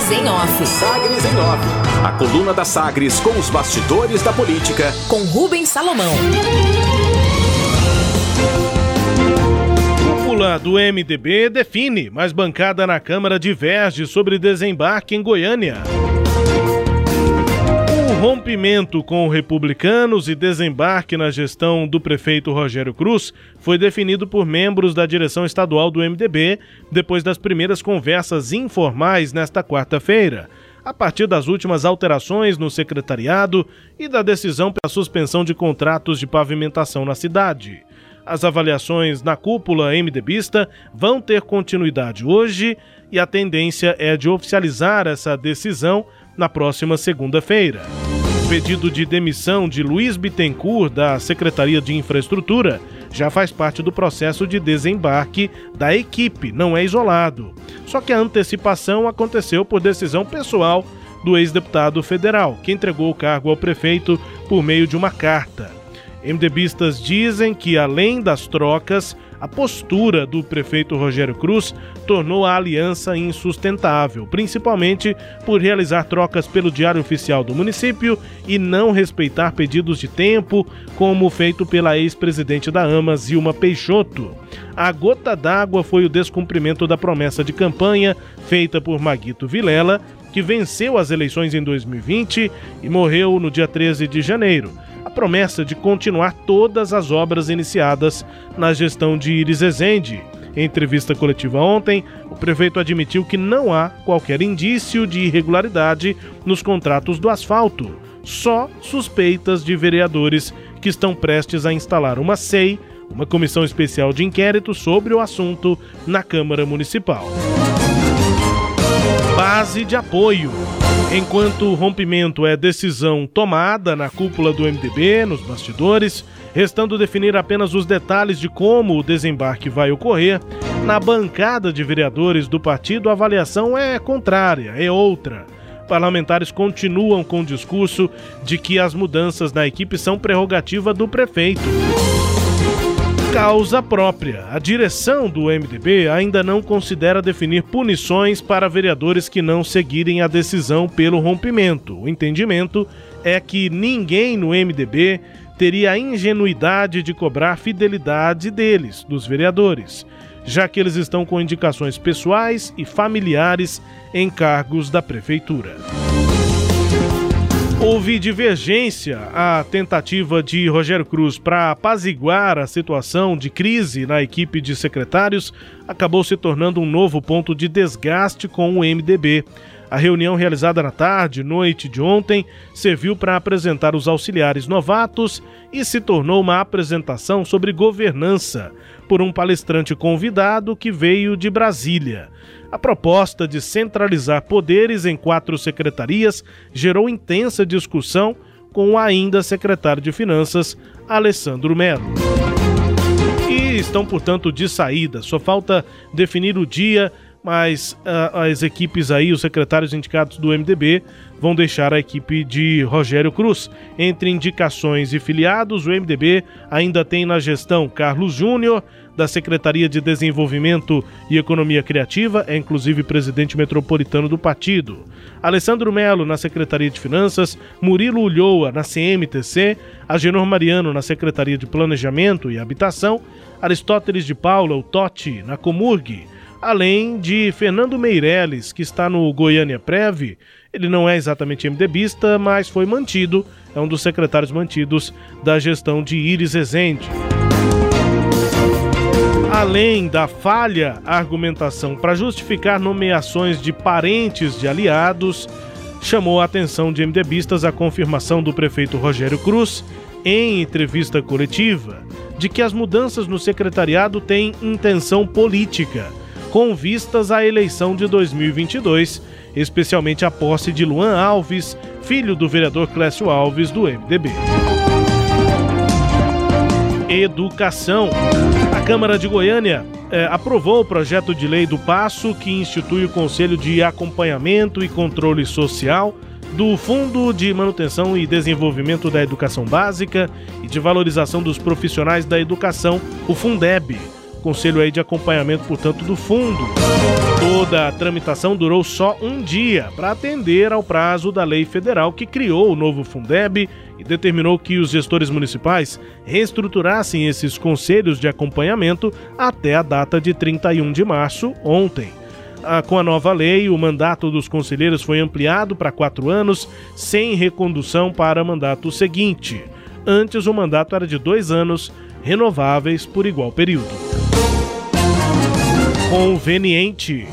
Sagres em Off. Sagres em Off. A coluna da Sagres com os bastidores da política. Com Rubens Salomão. Cúpula do MDB define, mas bancada na Câmara diverge sobre desembarque em Goiânia rompimento com republicanos e desembarque na gestão do prefeito Rogério Cruz foi definido por membros da direção estadual do MDB depois das primeiras conversas informais nesta quarta-feira, a partir das últimas alterações no secretariado e da decisão pela suspensão de contratos de pavimentação na cidade. As avaliações na cúpula MDBista vão ter continuidade hoje e a tendência é de oficializar essa decisão na próxima segunda-feira. O pedido de demissão de Luiz Bittencourt da Secretaria de Infraestrutura já faz parte do processo de desembarque da equipe, não é isolado. Só que a antecipação aconteceu por decisão pessoal do ex-deputado federal, que entregou o cargo ao prefeito por meio de uma carta. MDBistas dizem que, além das trocas, a postura do prefeito Rogério Cruz tornou a aliança insustentável, principalmente por realizar trocas pelo Diário Oficial do município e não respeitar pedidos de tempo, como feito pela ex-presidente da AMA, Zilma Peixoto. A gota d'água foi o descumprimento da promessa de campanha feita por Maguito Vilela, que venceu as eleições em 2020 e morreu no dia 13 de janeiro promessa de continuar todas as obras iniciadas na gestão de Iris Ezende. Em entrevista coletiva ontem, o prefeito admitiu que não há qualquer indício de irregularidade nos contratos do asfalto, só suspeitas de vereadores que estão prestes a instalar uma SEI, uma comissão especial de inquérito sobre o assunto na Câmara Municipal. Base de apoio. Enquanto o rompimento é decisão tomada na cúpula do MDB, nos bastidores, restando definir apenas os detalhes de como o desembarque vai ocorrer, na bancada de vereadores do partido a avaliação é contrária, é outra. Parlamentares continuam com o discurso de que as mudanças na equipe são prerrogativa do prefeito causa própria. A direção do MDB ainda não considera definir punições para vereadores que não seguirem a decisão pelo rompimento. O entendimento é que ninguém no MDB teria a ingenuidade de cobrar fidelidade deles, dos vereadores, já que eles estão com indicações pessoais e familiares em cargos da prefeitura. Houve divergência à tentativa de Rogério Cruz para apaziguar a situação de crise na equipe de secretários acabou se tornando um novo ponto de desgaste com o MDB. A reunião realizada na tarde, noite de ontem, serviu para apresentar os auxiliares novatos e se tornou uma apresentação sobre governança por um palestrante convidado que veio de Brasília. A proposta de centralizar poderes em quatro secretarias gerou intensa discussão com o ainda secretário de Finanças, Alessandro Melo. E estão, portanto, de saída. Só falta definir o dia, mas uh, as equipes aí, os secretários indicados do MDB, vão deixar a equipe de Rogério Cruz. Entre indicações e filiados, o MDB ainda tem na gestão Carlos Júnior, da Secretaria de Desenvolvimento e Economia Criativa, é inclusive presidente metropolitano do partido. Alessandro Melo na Secretaria de Finanças, Murilo Ulloa na CMTC, Agenor Mariano na Secretaria de Planejamento e Habitação, Aristóteles de Paula, o Totti, na Comurg, além de Fernando Meirelles, que está no Goiânia Prev. Ele não é exatamente MDBista, mas foi mantido, é um dos secretários mantidos da gestão de Iris Ezende. Além da falha argumentação para justificar nomeações de parentes de aliados, chamou a atenção de MDBistas a confirmação do prefeito Rogério Cruz, em entrevista coletiva, de que as mudanças no secretariado têm intenção política, com vistas à eleição de 2022, especialmente a posse de Luan Alves, filho do vereador Clécio Alves, do MDB. Educação. A Câmara de Goiânia eh, aprovou o projeto de lei do Passo que institui o Conselho de Acompanhamento e Controle Social do Fundo de Manutenção e Desenvolvimento da Educação Básica e de Valorização dos Profissionais da Educação, o Fundeb. Conselho aí de acompanhamento, portanto, do fundo. Toda a tramitação durou só um dia para atender ao prazo da lei federal que criou o novo Fundeb e determinou que os gestores municipais reestruturassem esses conselhos de acompanhamento até a data de 31 de março, ontem. Ah, com a nova lei, o mandato dos conselheiros foi ampliado para quatro anos, sem recondução para mandato seguinte. Antes, o mandato era de dois anos, renováveis por igual período. Conveniente.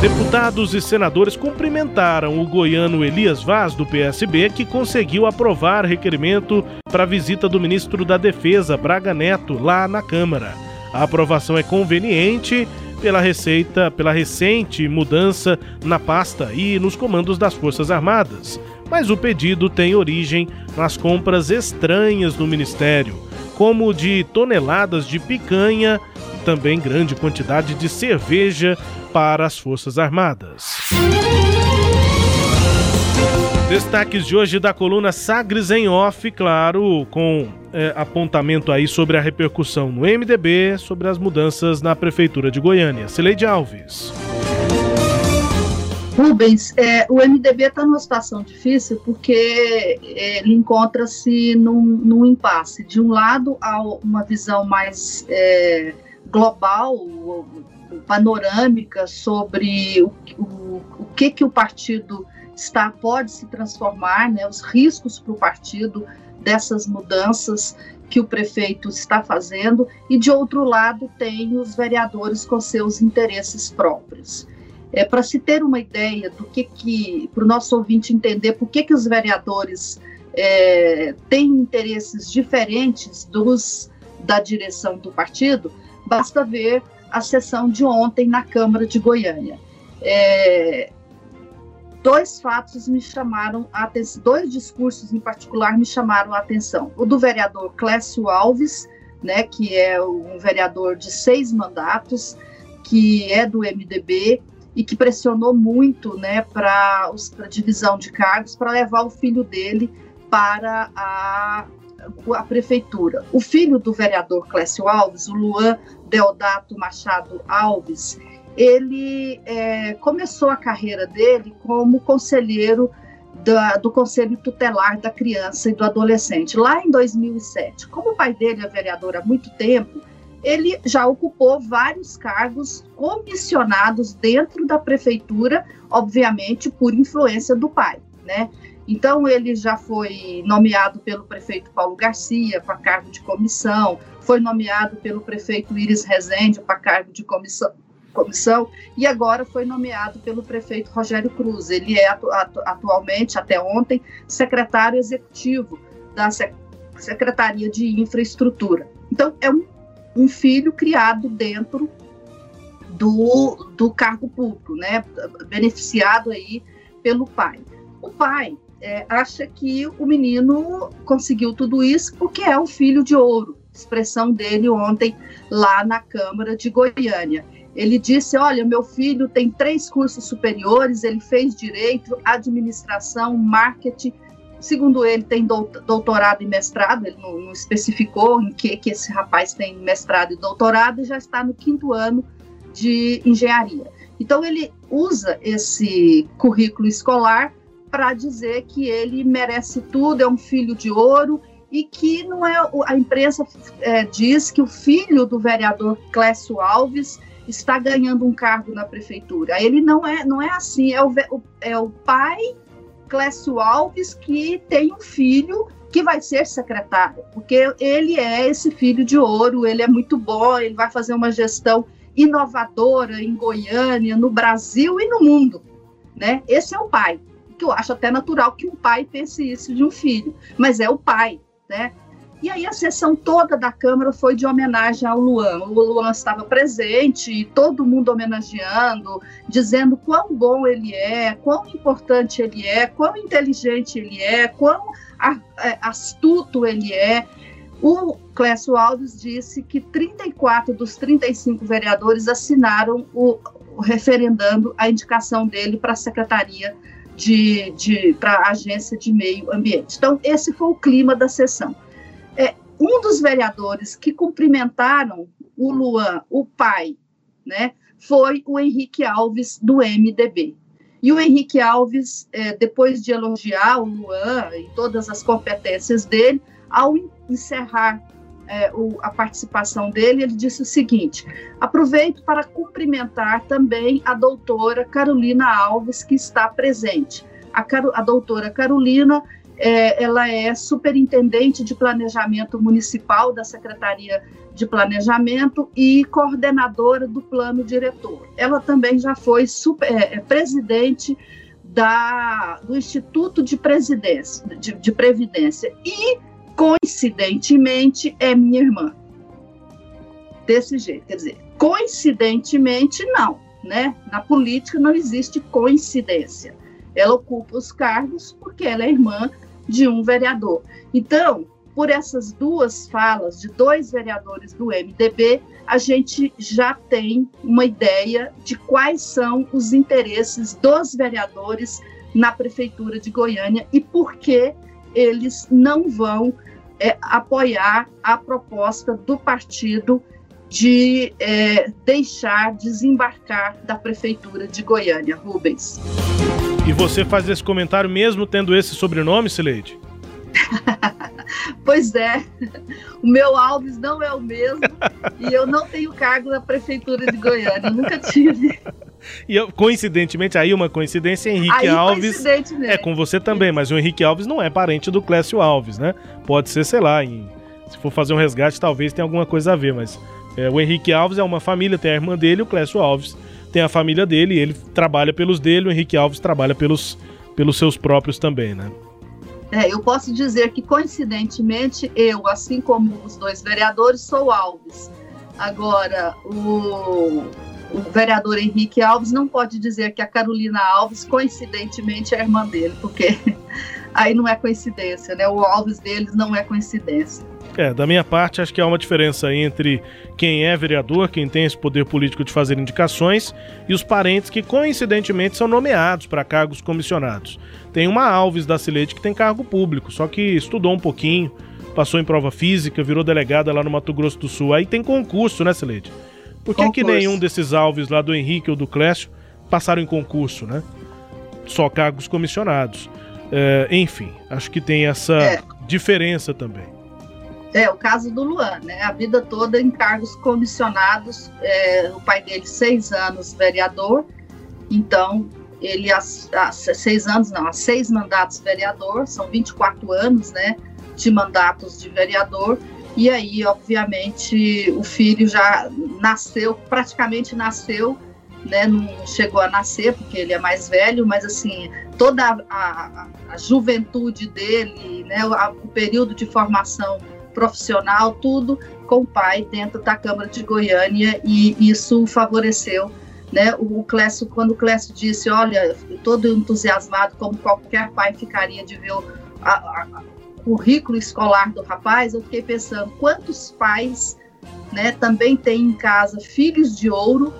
Deputados e senadores cumprimentaram o goiano Elias Vaz, do PSB, que conseguiu aprovar requerimento para visita do ministro da Defesa, Braga Neto, lá na Câmara. A aprovação é conveniente pela receita, pela recente mudança na pasta e nos comandos das Forças Armadas. Mas o pedido tem origem nas compras estranhas do ministério, como de toneladas de picanha e também grande quantidade de cerveja para as Forças Armadas. Destaques de hoje da coluna Sagres em Off, claro, com é, apontamento aí sobre a repercussão no MDB, sobre as mudanças na Prefeitura de Goiânia. Cileide Alves. Rubens, é, o MDB está numa situação difícil porque é, ele encontra-se num, num, impasse. De um lado, há uma visão mais é, global, panorâmica sobre o, o, o que, que o partido está pode se transformar, né, os riscos para o partido dessas mudanças que o prefeito está fazendo, e de outro lado tem os vereadores com seus interesses próprios. É, para se ter uma ideia do que, que para o nosso ouvinte entender por que, que os vereadores é, têm interesses diferentes dos da direção do partido, basta ver a sessão de ontem na Câmara de Goiânia. É, dois fatos me chamaram a atenção, dois discursos em particular me chamaram a atenção. O do vereador Clécio Alves, né, que é um vereador de seis mandatos, que é do MDB e que pressionou muito né, para a divisão de cargos para levar o filho dele para a, a prefeitura. O filho do vereador Clécio Alves, o Luan Deodato Machado Alves, ele é, começou a carreira dele como conselheiro da, do Conselho Tutelar da Criança e do Adolescente, lá em 2007. Como o pai dele é vereador há muito tempo, ele já ocupou vários cargos comissionados dentro da prefeitura, obviamente por influência do pai, né? Então ele já foi nomeado pelo prefeito Paulo Garcia para cargo de comissão, foi nomeado pelo prefeito Iris Rezende para cargo de comissão, comissão e agora foi nomeado pelo prefeito Rogério Cruz. Ele é atu atu atualmente, até ontem, secretário executivo da Secretaria de Infraestrutura. Então, é um, um filho criado dentro do, do cargo público, né? beneficiado aí pelo pai. O pai é, acha que o menino conseguiu tudo isso porque é um filho de ouro, expressão dele ontem lá na Câmara de Goiânia. Ele disse: Olha, meu filho tem três cursos superiores, ele fez direito, administração, marketing. Segundo ele, tem doutorado e mestrado, ele não, não especificou em que, que esse rapaz tem mestrado e doutorado, e já está no quinto ano de engenharia. Então, ele usa esse currículo escolar para dizer que ele merece tudo, é um filho de ouro e que não é a imprensa é, diz que o filho do vereador Clécio Alves está ganhando um cargo na prefeitura. Ele não é, não é assim, é o, é o pai Clécio Alves que tem um filho que vai ser secretário, porque ele é esse filho de ouro, ele é muito bom, ele vai fazer uma gestão inovadora em Goiânia, no Brasil e no mundo, né? Esse é o pai, que eu acho até natural que um pai pense isso de um filho, mas é o pai, né? E aí a sessão toda da Câmara foi de homenagem ao Luan. O Luan estava presente, todo mundo homenageando, dizendo quão bom ele é, quão importante ele é, quão inteligente ele é, quão é, astuto ele é. O Clécio Alves disse que 34 dos 35 vereadores assinaram o, o referendando a indicação dele para a Secretaria de, de para a Agência de Meio Ambiente. Então, esse foi o clima da sessão. É, um dos vereadores que cumprimentaram o Luan, o pai, né, foi o Henrique Alves do MDB. E o Henrique Alves, é, depois de elogiar o Luan e todas as competências dele, ao encerrar é, o, a participação dele, ele disse o seguinte: aproveito para cumprimentar também a doutora Carolina Alves, que está presente. A, a doutora Carolina é, ela é superintendente de planejamento municipal da Secretaria de Planejamento e coordenadora do plano diretor. Ela também já foi super, é, é, presidente da, do Instituto de, Presidência, de, de Previdência e, coincidentemente, é minha irmã. Desse jeito, quer dizer, coincidentemente, não, né? Na política não existe coincidência. Ela ocupa os cargos porque ela é irmã de um vereador. Então, por essas duas falas de dois vereadores do MDB, a gente já tem uma ideia de quais são os interesses dos vereadores na prefeitura de Goiânia e por que eles não vão é, apoiar a proposta do partido de é, deixar desembarcar da prefeitura de Goiânia, Rubens. E você faz esse comentário mesmo tendo esse sobrenome, Sileide? pois é, o meu Alves não é o mesmo e eu não tenho cargo na prefeitura de Goiânia, nunca tive. E eu, coincidentemente, aí uma coincidência, Henrique aí, Alves é com você também, mas o Henrique Alves não é parente do Clécio Alves, né? Pode ser, sei lá, em, se for fazer um resgate, talvez tenha alguma coisa a ver, mas é, o Henrique Alves é uma família, tem a irmã dele, o Clécio Alves tem a família dele, ele trabalha pelos dele, o Henrique Alves trabalha pelos, pelos seus próprios também, né? É, eu posso dizer que, coincidentemente, eu, assim como os dois vereadores, sou Alves. Agora, o, o vereador Henrique Alves não pode dizer que a Carolina Alves, coincidentemente, é irmã dele, porque aí não é coincidência, né? O Alves deles não é coincidência. É, da minha parte, acho que há uma diferença entre quem é vereador, quem tem esse poder político de fazer indicações, e os parentes que coincidentemente são nomeados para cargos comissionados. Tem uma Alves da Cilete que tem cargo público, só que estudou um pouquinho, passou em prova física, virou delegada lá no Mato Grosso do Sul. Aí tem concurso, né, Cilete? Por que, que nenhum desses Alves lá do Henrique ou do Clécio passaram em concurso, né? Só cargos comissionados. É, enfim, acho que tem essa é. diferença também. É, o caso do Luan, né? A vida toda em cargos comissionados, é, o pai dele seis anos vereador, então ele há, há, seis anos, não, há seis mandatos vereador, são 24 anos, né, de mandatos de vereador, e aí, obviamente, o filho já nasceu, praticamente nasceu, né, não chegou a nascer, porque ele é mais velho, mas assim, toda a, a, a juventude dele, né, o, a, o período de formação profissional, tudo com o pai dentro da Câmara de Goiânia e isso favoreceu né, o Clécio, quando o Clécio disse, olha, todo entusiasmado, como qualquer pai ficaria de ver o a, a, currículo escolar do rapaz, eu fiquei pensando, quantos pais né, também têm em casa filhos de ouro,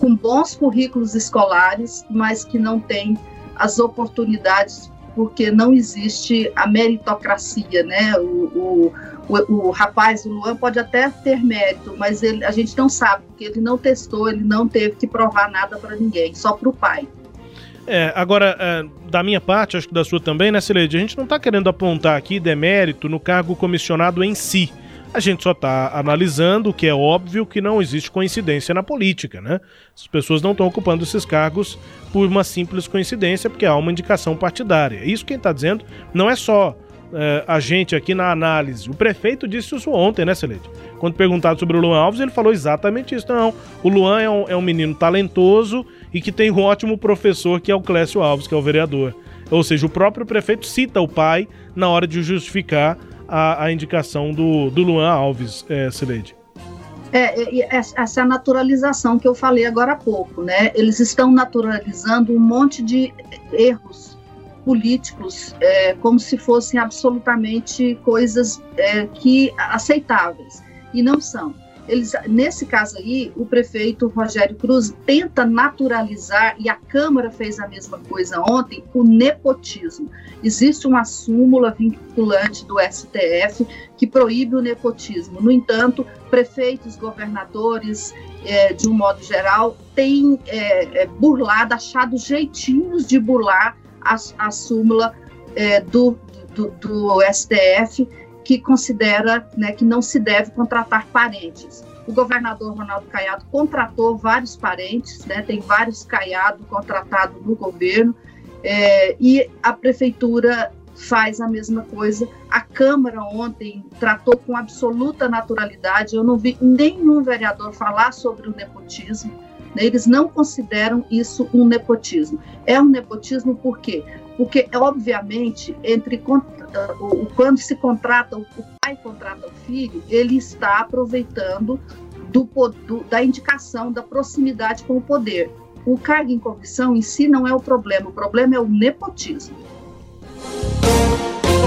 com bons currículos escolares, mas que não têm as oportunidades porque não existe a meritocracia, né? O, o, o, o, rapaz, o Luan, pode até ter mérito, mas ele, a gente não sabe, porque ele não testou, ele não teve que provar nada para ninguém, só para o pai. É, agora, é, da minha parte, acho que da sua também, né, Celede? A gente não está querendo apontar aqui demérito no cargo comissionado em si. A gente só está analisando que é óbvio que não existe coincidência na política, né? As pessoas não estão ocupando esses cargos por uma simples coincidência, porque há uma indicação partidária. Isso quem está dizendo não é só é, a gente aqui na análise. O prefeito disse isso ontem, né, Celeste? Quando perguntado sobre o Luan Alves, ele falou exatamente isso. Não, o Luan é um, é um menino talentoso e que tem um ótimo professor, que é o Clécio Alves, que é o vereador. Ou seja, o próprio prefeito cita o pai na hora de justificar a, a indicação do, do Luan Alves, Celeste. É, essa é a naturalização que eu falei agora há pouco, né? Eles estão naturalizando um monte de erros políticos é, como se fossem absolutamente coisas é, que aceitáveis e não são. eles, nesse caso aí, o prefeito Rogério Cruz tenta naturalizar, e a Câmara fez a mesma coisa ontem, o nepotismo. Existe uma súmula vinculante do STF que proíbe o nepotismo. No entanto, prefeitos, governadores, é, de um modo geral, têm é, é, burlado, achado jeitinhos de burlar a, a súmula é, do, do, do STF que considera né, que não se deve contratar parentes. O governador Ronaldo Caiado contratou vários parentes, né, tem vários Caiado contratados no governo, é, e a prefeitura faz a mesma coisa. A Câmara ontem tratou com absoluta naturalidade. Eu não vi nenhum vereador falar sobre o nepotismo. Né, eles não consideram isso um nepotismo. É um nepotismo por quê? Porque, obviamente, entre quando se contrata, o pai contrata o filho, ele está aproveitando do, do, da indicação, da proximidade com o poder. O cargo em comissão em si não é o problema, o problema é o nepotismo.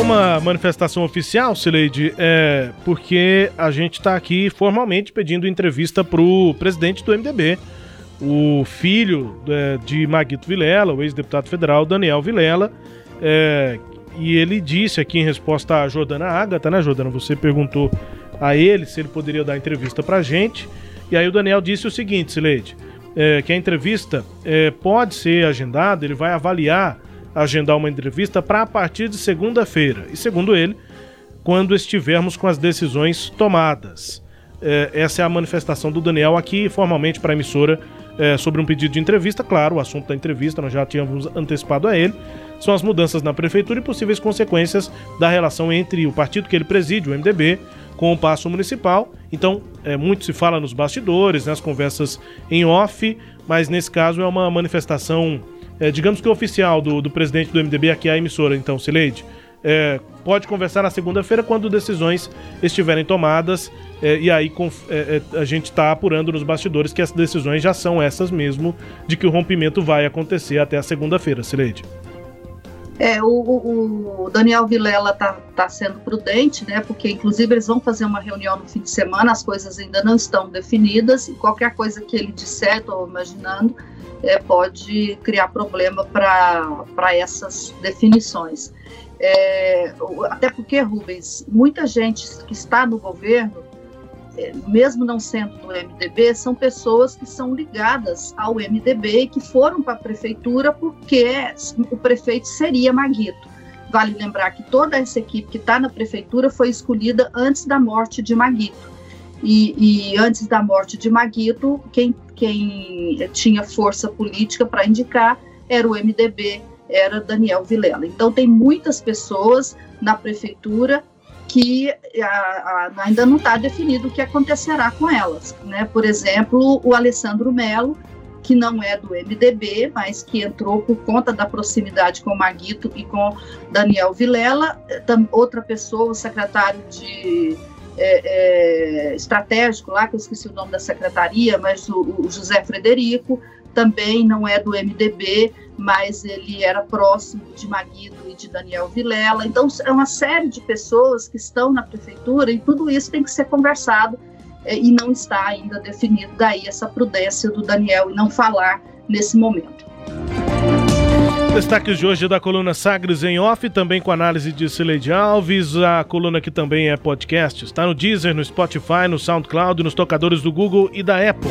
Uma manifestação oficial, Sileide, é porque a gente está aqui formalmente pedindo entrevista para o presidente do MDB, o filho é, de Maguito Vilela, o ex-deputado federal Daniel Vilela, é, e ele disse aqui em resposta a Jordana Ágata, né, Jordana? Você perguntou a ele se ele poderia dar entrevista pra gente. E aí o Daniel disse o seguinte, Sileide, é, que a entrevista é, pode ser agendada, ele vai avaliar, agendar uma entrevista para a partir de segunda-feira. E segundo ele, quando estivermos com as decisões tomadas. É, essa é a manifestação do Daniel aqui formalmente para a emissora é, sobre um pedido de entrevista. Claro, o assunto da entrevista nós já tínhamos antecipado a ele. São as mudanças na prefeitura e possíveis consequências da relação entre o partido que ele preside, o MDB, com o Passo Municipal. Então, é, muito se fala nos bastidores, nas conversas em off, mas nesse caso é uma manifestação, é, digamos que oficial do, do presidente do MDB, aqui é a emissora, então, Sileide. É, pode conversar na segunda-feira quando decisões estiverem tomadas é, e aí é, é, a gente está apurando nos bastidores que as decisões já são essas mesmo de que o rompimento vai acontecer até a segunda-feira, Sileide. É, o, o, Daniel Vilela está tá sendo prudente, né? Porque inclusive eles vão fazer uma reunião no fim de semana, as coisas ainda não estão definidas e qualquer coisa que ele disser, estou imaginando, é, pode criar problema para essas definições. É, até porque, Rubens, muita gente que está no governo, mesmo não sendo do MDB, são pessoas que são ligadas ao MDB e que foram para a prefeitura porque o prefeito seria Maguito. Vale lembrar que toda essa equipe que está na prefeitura foi escolhida antes da morte de Maguito. E, e antes da morte de Maguito, quem, quem tinha força política para indicar era o MDB era Daniel Vilela. Então, tem muitas pessoas na prefeitura que a, a, ainda não está definido o que acontecerá com elas. Né? Por exemplo, o Alessandro Melo, que não é do MDB, mas que entrou por conta da proximidade com Maguito e com Daniel Vilela, outra pessoa, o secretário de é, é, estratégico lá, que eu esqueci o nome da secretaria, mas o, o José Frederico também não é do MDB, mas ele era próximo de Maguito e de Daniel Vilela. Então, é uma série de pessoas que estão na prefeitura e tudo isso tem que ser conversado é, e não está ainda definido. Daí essa prudência do Daniel e não falar nesse momento. Destaques de hoje da coluna Sagres em Off, também com análise de Cileide Alves. A coluna que também é podcast. Está no Deezer, no Spotify, no SoundCloud, nos tocadores do Google e da Apple.